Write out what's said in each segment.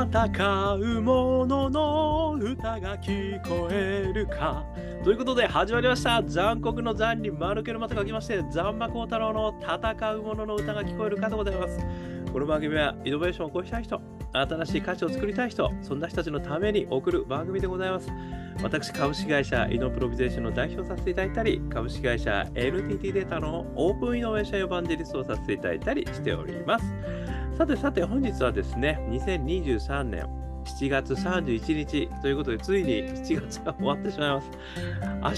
戦う者のの歌が聞こえるか。ということで始まりました。残酷の残に丸けのまた書きまして、残馬幸太郎の戦う者のの歌が聞こえるかでございます。この番組はイノベーションを起こしたい人、新しい価値を作りたい人、そんな人たちのために送る番組でございます。私、株式会社イノプロビゼーションの代表させていただいたり、株式会社 NTT データのオープンイノベーションエヴァンジェリストをさせていただいたりしております。さてさて、本日はですね、2023年7月31日ということで、ついに7月が終わってしまいます。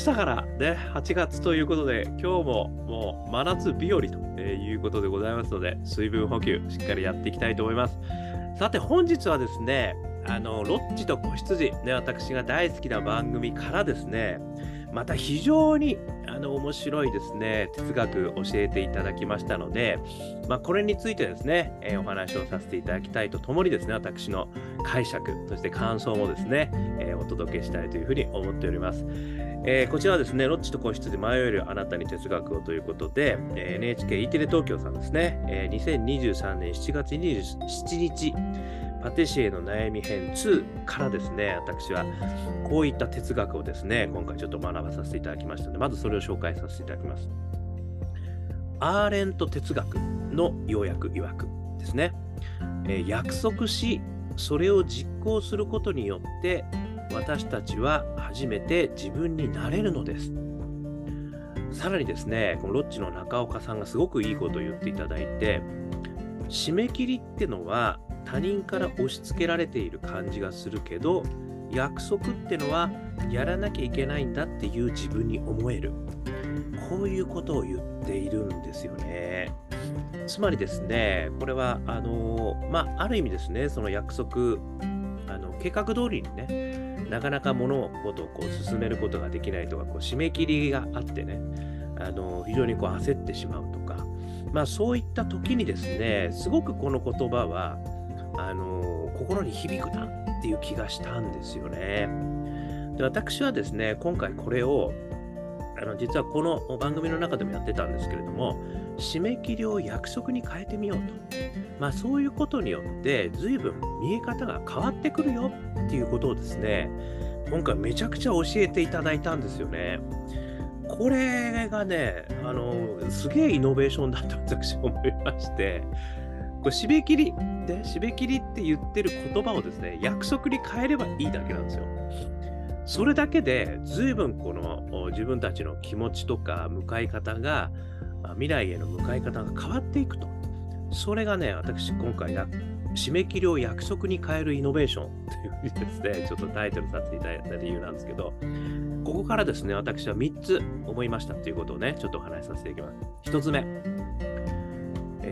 明日からね、8月ということで、今日ももう真夏日和ということでございますので、水分補給しっかりやっていきたいと思います。さて、本日はですね、あの、ロッチと子羊、ね、私が大好きな番組からですね、また非常にあの面白いですね、哲学教えていただきましたので、まあ、これについてですね、えー、お話をさせていただきたいとともにですね、私の解釈、そして感想もですね、えー、お届けしたいというふうに思っております。えー、こちらはですね、ロッチと個室で迷えるあなたに哲学をということで、え NHKE テレ東京さんですね、え2023年7月27日、パティシエの悩み編2からですね、私はこういった哲学をですね、今回ちょっと学ばさせていただきましたので、まずそれを紹介させていただきます。アーレント哲学の要約曰くですね、えー、約束し、それを実行することによって、私たちは初めて自分になれるのです。さらにですね、このロッチの中岡さんがすごくいいことを言っていただいて、締め切りってのは他人から押し付けられている感じがするけど約束ってのはやらなきゃいけないんだっていう自分に思える。こういうことを言っているんですよね。つまりですねこれはあのまあある意味ですねその約束あの計画通りにねなかなか物事をこう進めることができないとかこう締め切りがあってねあの非常にこう焦ってしまうとかまあそういった時にですねすごくこの言葉はあの心に響くなっていう気がしたんですよね。で私はですね、今回これを、あの実はこの番組の中でもやってたんですけれども、締め切りを約束に変えてみようと。まあそういうことによって、随分見え方が変わってくるよっていうことをですね、今回めちゃくちゃ教えていただいたんですよね。これがね、あの、すげえイノベーションだと私は思いまして、これ締め切り、で締め切りって言ってる言葉をですね、約束に変えればいいだけなんですよ。それだけで、随分この自分たちの気持ちとか向かい方が、未来への向かい方が変わっていくと。それがね、私今回や、締め切りを約束に変えるイノベーション というふうにですね、ちょっとタイトルさせていただいた理由なんですけど、ここからですね、私は3つ思いましたということをね、ちょっとお話しさせていきます。1つ目。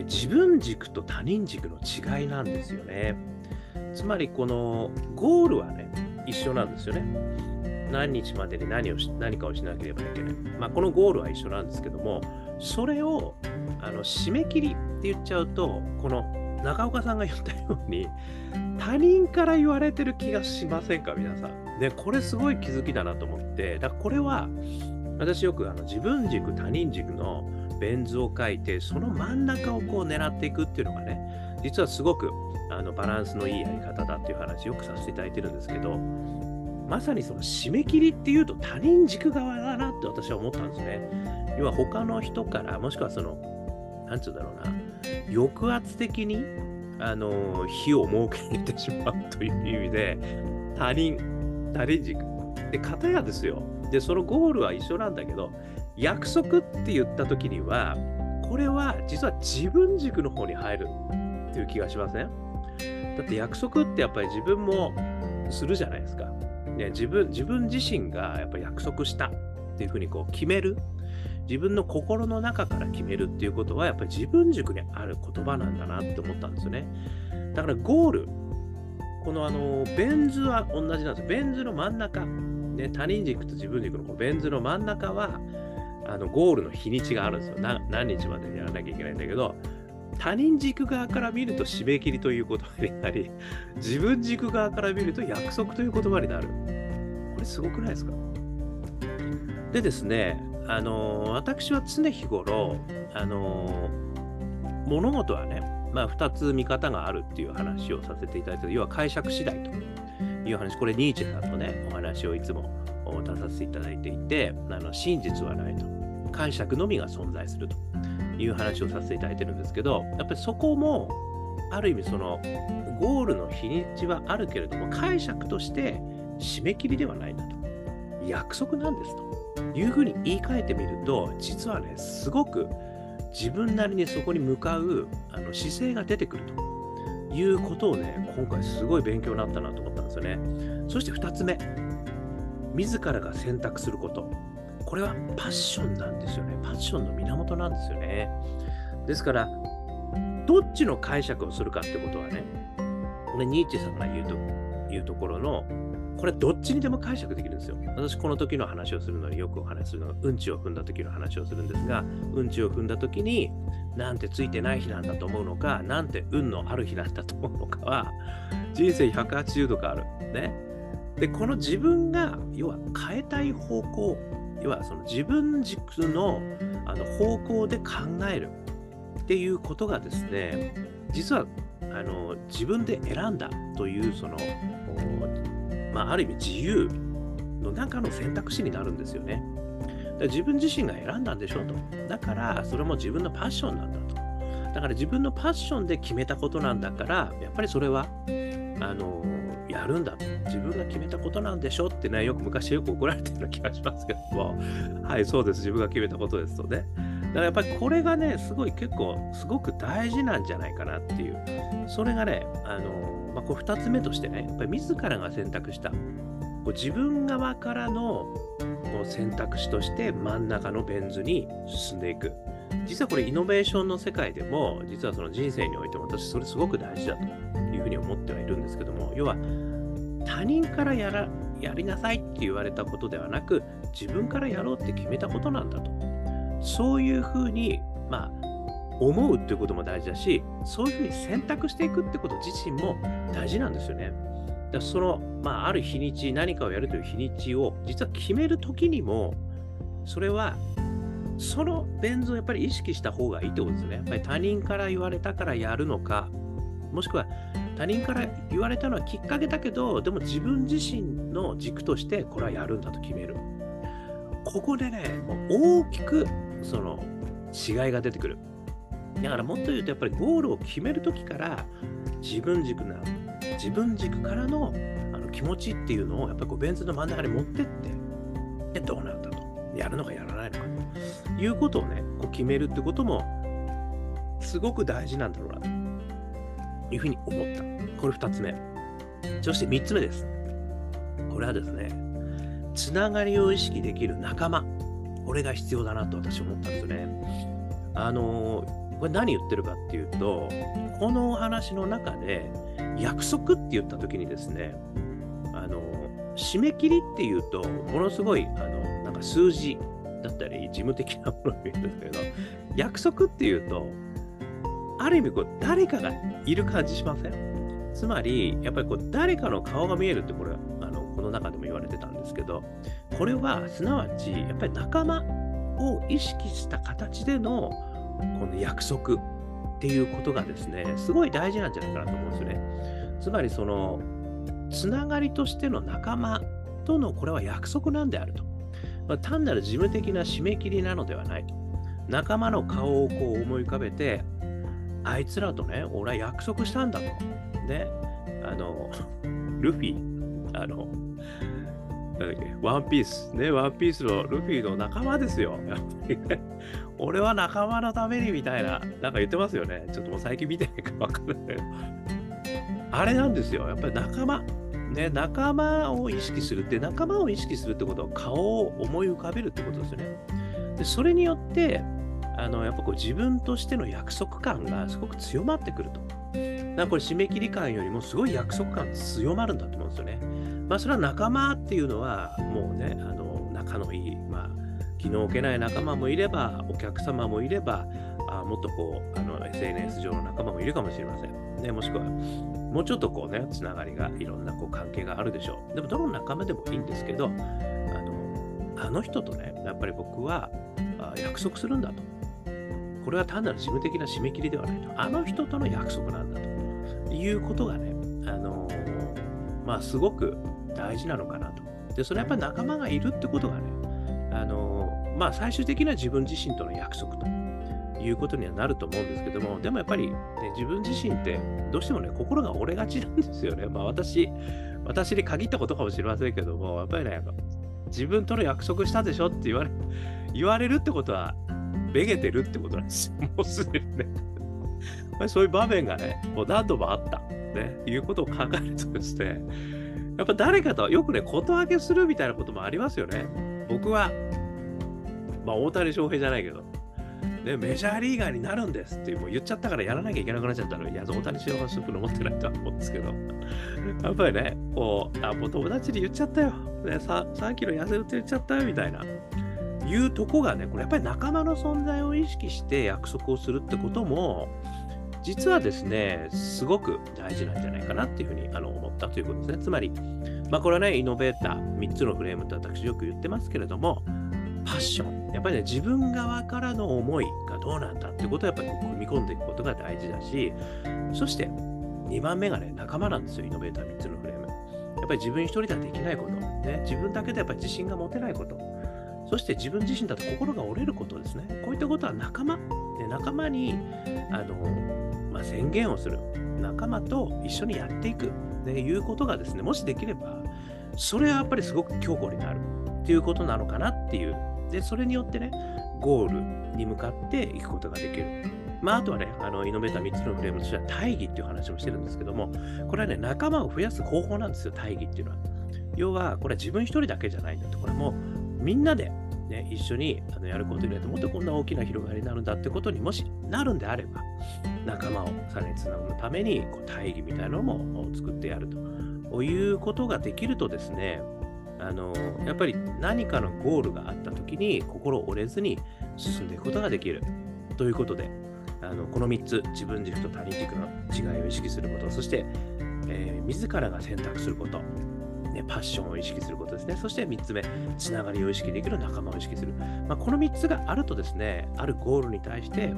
自分軸と他人軸の違いなんですよね。つまりこのゴールはね、一緒なんですよね。何日までに何をし何かをしなければいけない。まあ、このゴールは一緒なんですけども、それをあの締め切りって言っちゃうと、この中岡さんが言ったように、他人から言われてる気がしませんか、皆さん。ね、これすごい気づきだなと思って、だからこれは、私よくあの自分軸、他人軸のベン図を書いてその真ん中をこう狙っていくっていうのがね実はすごくあのバランスのいいやり方だっていう話よくさせていただいてるんですけどまさにその締め切りっていうと他人軸側だなって私は思ったんですね。要は他の人からもしくはそのなんつうんだろうな抑圧的にあの火を設けてしまうという意味で他人他人軸。で片やですよ。でそのゴールは一緒なんだけど約束って言った時にはこれは実は自分軸の方に入るっていう気がしません？だって約束ってやっぱり自分もするじゃないですか、ね、自分自分自身がやっぱり約束したっていうふうにこう決める。自分の心の中から決めるっていうことはやっぱり自分軸にある言葉なんだなって思ったんですよね。だからゴール。このあのベン図は同じなんですベン図の真ん中。ね、他人軸と自分軸のこのベン図の真ん中はあのゴールの日にちがあるんですよ。何日までやらなきゃいけないんだけど、他人軸側から見ると締め切りという言葉になり、自分軸側から見ると約束という言葉になる。これすごくないですか？でですね、あの私は常日頃、あの物事はね、まあ、2つ見方があるっていう話をさせていただいて、要は解釈次第という話、これニーチェさんとね、お話をいつも出させていただいていて、あの真実はないと。解釈のみが存在するという話をさせていただいてるんですけど、やっぱりそこも、ある意味そのゴールの日にちはあるけれども、解釈として締め切りではないんだと。約束なんですというふうに言い換えてみると、実はね、すごく自分なりにそこに向かうあの姿勢が出てくるということをね、今回すごい勉強になったなと思ったんですよね。そして2つ目、自らが選択すること。これはパッションなんですよね。パッションの源なんですよね。ですから、どっちの解釈をするかってことはね、これニーチェさんが言うというところのこれどっちにでも解釈できるんですよ。私この時の話をするのによくお話しするのがうんちを踏んだ時の話をするんですがうんちを踏んだ時になんてついてない日なんだと思うのかなんて運のある日なんだと思うのかは人生180度変わる。ね。でこの自分が要は変えたい方向要はその自分軸のあの方向で考えるっていうことがですね実はあの自分で選んだというそのまあ、ある意味自由の中の選択肢になるんですよね。だ自分自身が選んだんでしょうと。だから、それも自分のパッションなんだと。だから自分のパッションで決めたことなんだから、やっぱりそれは、あのやるんだ。自分が決めたことなんでしょってね、よく昔よく怒られてるような気がしますけども、はい、そうです。自分が決めたことですとね。だからやっぱりこれがね、すごい結構、すごく大事なんじゃないかなっていう。それがね、あのまあ、こう2つ目としてね、やっぱり自らが選択した、こう自分側からのこう選択肢として真ん中のベン図に進んでいく。実はこれイノベーションの世界でも、実はその人生においても私それすごく大事だというふうに思ってはいるんですけども、要は他人からやらやりなさいって言われたことではなく、自分からやろうって決めたことなんだと。そういうふうに、まあ、思うっていうことも大事だし、そういうふうに選択していくってこと自身も大事なんですよね。だその、まあ、ある日にち、何かをやるという日にちを実は決めるときにも、それはそのベン図をやっぱり意識した方がいいってことですね。やっぱり他人から言われたからやるのか、もしくは他人から言われたのはきっかけだけど、でも自分自身の軸としてこれはやるんだと決める。ここでね、もう大きくその違いが出てくる。だからもっと言うとやっぱりゴールを決めるときから自分軸な自分軸からのあの気持ちっていうのをやっぱりこうベン図の真ん中に持ってってでどうなんだとやるのかやらないのかということをねこう決めるってこともすごく大事なんだろうなと。いうふうに思った。これ2つ目。そして3つ目です。これはですねつながりを意識できる仲間。これが必要だなと私思ったんですよね。あのこれ何言ってるかっていうと、このお話の中で約束って言った時にですね、あの、締め切りっていうと、ものすごい、あの、数字だったり、事務的なものを言うんですけど、約束っていうと、ある意味こう、誰かがいる感じしません？つまり、やっぱりこう、誰かの顔が見えるって、これ、あの、この中でも言われてたんですけど、これは、すなわち、やっぱり仲間を意識した形でのこの約束っていうことがですね、すごい大事なんじゃないかなと思うんですよね。つまりその、つながりとしての仲間とのこれは約束なんであると。まあ、単なる事務的な締め切りなのではないと。仲間の顔をこう思い浮かべて、あいつらとね、俺は約束したんだと。ね、あの、ルフィ、あの、ワンピース、ね、ワンピースのルフィの仲間ですよ。俺は仲間のためにみたいな、なんか言ってますよね。ちょっともう最近見てないか分かんない。あれなんですよ。やっぱり仲間。ね、仲間を意識するって、仲間を意識するってことは顔を思い浮かべるってことですよね。でそれによって、あのやっぱこう自分としての約束感がすごく強まってくると。だかこれ締め切り感よりもすごい約束感強まるんだと思うんですよね。まあそれは仲間っていうのはもうね、あの仲のいい、まあ気の置けない仲間もいれば、お客様もいれば、あもっとこうあの SNS 上の仲間もいるかもしれません。ね、もしくは、もうちょっとこうね、つながりがいろんなこう関係があるでしょう。でも、どの仲間でもいいんですけど、あのあの人とね、やっぱり僕はあ約束するんだと。これは単なる事務的な締め切りではないと。あの人との約束なんだということがね、あの、まあ、すごく大事なのかなと。で、それはやっぱり仲間がいるってことがね、あの、まあ、最終的な自分自身との約束ということにはなると思うんですけども、でもやっぱり、ね、自分自身ってどうしてもね、心が折れがちなんですよね。まあ、私、私に限ったことかもしれませんけども、やっぱりね、自分との約束したでしょって言われ言われるってことは、めげてるってことなんですよ。もうすでにね。そういう場面がね、もう何度もあった。ね、いうことを考えるとですね、やっぱ誰かとよくね、こと分けするみたいなこともありますよね。僕は、まあ大谷翔平じゃないけど、ね、メジャーリーガーになるんですってもう言っちゃったからやらなきゃいけなくなっちゃったのいや、大谷翔平スープの持ってないとは思うんですけど、やっぱりね、こう、あ、もう友達に言っちゃったよ。ね、3, 3キロ痩せるって言っちゃったよみたいな。いうとこがね、これやっぱり仲間の存在を意識して約束をするってことも、実はですね、すごく大事なんじゃないかなっていうふうにあの思ったということですね。つまり、まあこれはね、イノベーター、3つのフレームって私よく言ってますけれども、パッション。やっぱりね、自分側からの思いがどうなんだってことをやっぱり組み込んでいくことが大事だし、そして2番目がね、仲間なんですよ、イノベーター3つのフレーム。やっぱり自分一人ではできないこと、ね、自分だけでやっぱり自信が持てないこと、そして自分自身だと心が折れることですね。こういったことは仲間、ね、仲間にあの、まあ、宣言をする。仲間と一緒にやっていく。ね、いうことがですね、もしできれば、それはやっぱりすごく強固になるっていうことなのかなっていう。で、それによってね、ゴールに向かっていくことができる。まあ、あとはね、あのイノベーター3つのフレームとしては大義っていう話もしてるんですけども、これはね、仲間を増やす方法なんですよ、大義っていうのは。要は、これは自分一人だけじゃないんだと。これもみんなでね、一緒にあのやることによってもっとこんな大きな広がりになるんだってことにもしなるんであれば仲間をさらにつなぐためにこう大義みたいなのも作ってやるということができるとですねあのやっぱり何かのゴールがあった時に心折れずに進んでいくことができるということであのこの3つ自分軸と他人軸の違いを意識することそして、えー、自らが選択することね、パッションを意識することですね。そして3つ目、つながりを意識できる仲間を意識する。まあ、この3つがあるとですね、あるゴールに対して、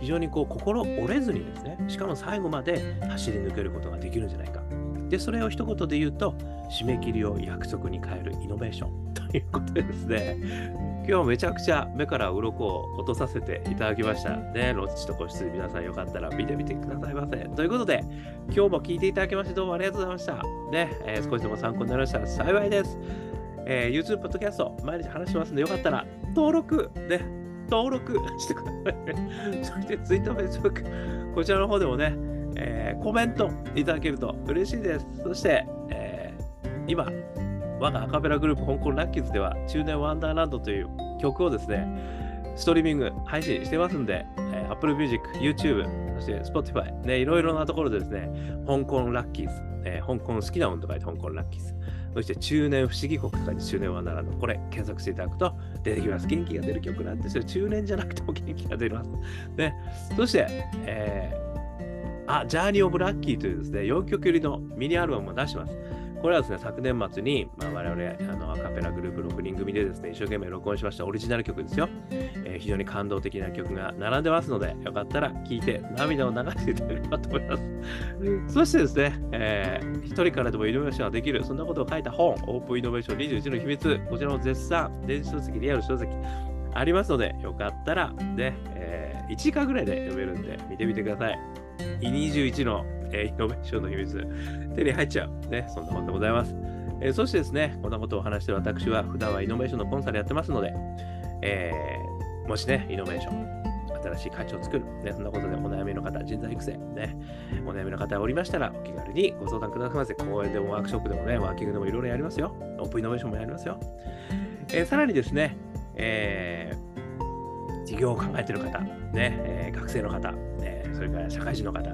非常にこう心折れずにですね、しかも最後まで走り抜けることができるんじゃないか。で、それを一言で言うと、締め切りを約束に変えるイノベーション ということですね、今日めちゃくちゃ目から鱗を落とさせていただきました。ね、ロッチと個室皆さんよかったら見てみてくださいませ。ということで、今日も聞いていただきましてどうもありがとうございました。ね、えー、少しでも参考になりましたら幸いです。えー、YouTube、ポッドキャスト、毎日話しますのでよかったら登録、ね、登録してください。そして Twitter、Facebook、こちらの方でもね、えー、コメントいただけると嬉しいです。そして、えー、今、我がアカペラグループ香港ラッキーズでは中年ワンダーランドという曲をですね、ストリーミング配信してますんで、えー、Apple Music、YouTube、そして Spotify、ね、いろいろなところでですね、香港ラッキーズ、えー、香港好きな音と書いて香港ラッキーズ、そして中年不思議国と書いて中年ワンダーランド、これ検索していただくと出てきます。元気が出る曲なんですよ。中年じゃなくても元気が出ます。ね、そして、えー、あ、ジャーニー・オブ・ラッキーというですね、4曲入りのミニアルバムも出してます。これはですね、昨年末に、まあ、我々あのアカペラグループ6人組でですね、一生懸命録音しましたオリジナル曲ですよ。えー、非常に感動的な曲が並んでますので、よかったら聴いて涙を流していただければと思います。そしてですね、えー、一人からでもイノベーションができる、そんなことを書いた本、オープンイノベーション21の秘密、こちらも絶賛、電子書籍、リアル書籍、ありますので、よかったら、ね、えー、1時間ぐらいで読めるんで、見てみてください。E21 のえー、イノベーションの秘密、手に入っちゃう。ね、そんなもんでございます。えー、そしてですね、こんなことを話してる私は、普段はイノベーションのコンサルやってますので、えー、もしね、イノベーション、新しい会長を作る、ね、そんなことでお悩みの方、人材育成、ね、お悩みの方おりましたら、お気軽にご相談くださいませ。講演でもワークショップでもね、ワーキングでもいろいろやりますよ。オープンイノベーションもやりますよ。えー、さらにですね、えー、事業を考えてる方、ね、えー、学生の方、ね、それから社会人の方、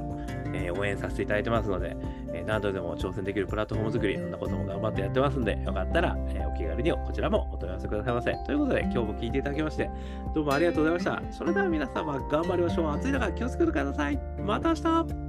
えー、応援させていただいてますので、えー、何度でも挑戦できるプラットフォーム作り、そんなことも頑張ってやってますんで、よかったら、えー、お気軽にこちらもお問い合わせくださいませ。ということで、今日も聞いていただきまして、どうもありがとうございました。それでは皆様、頑張りましょう。暑い中気をつけてください。また明日